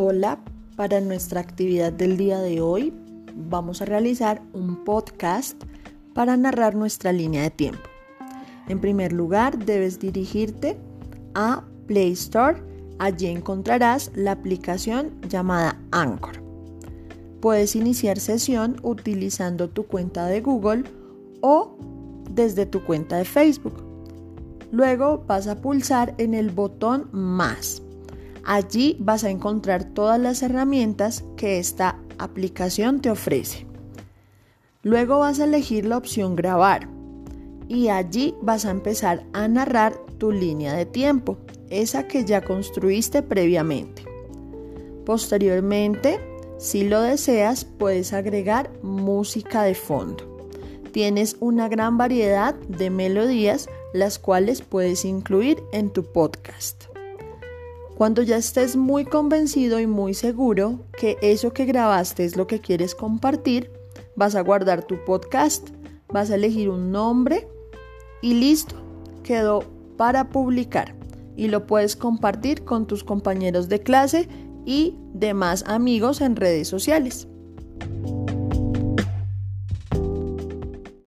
Hola, para nuestra actividad del día de hoy vamos a realizar un podcast para narrar nuestra línea de tiempo. En primer lugar, debes dirigirte a Play Store. Allí encontrarás la aplicación llamada Anchor. Puedes iniciar sesión utilizando tu cuenta de Google o desde tu cuenta de Facebook. Luego vas a pulsar en el botón más Allí vas a encontrar todas las herramientas que esta aplicación te ofrece. Luego vas a elegir la opción grabar y allí vas a empezar a narrar tu línea de tiempo, esa que ya construiste previamente. Posteriormente, si lo deseas, puedes agregar música de fondo. Tienes una gran variedad de melodías las cuales puedes incluir en tu podcast. Cuando ya estés muy convencido y muy seguro que eso que grabaste es lo que quieres compartir, vas a guardar tu podcast, vas a elegir un nombre y listo, quedó para publicar y lo puedes compartir con tus compañeros de clase y demás amigos en redes sociales.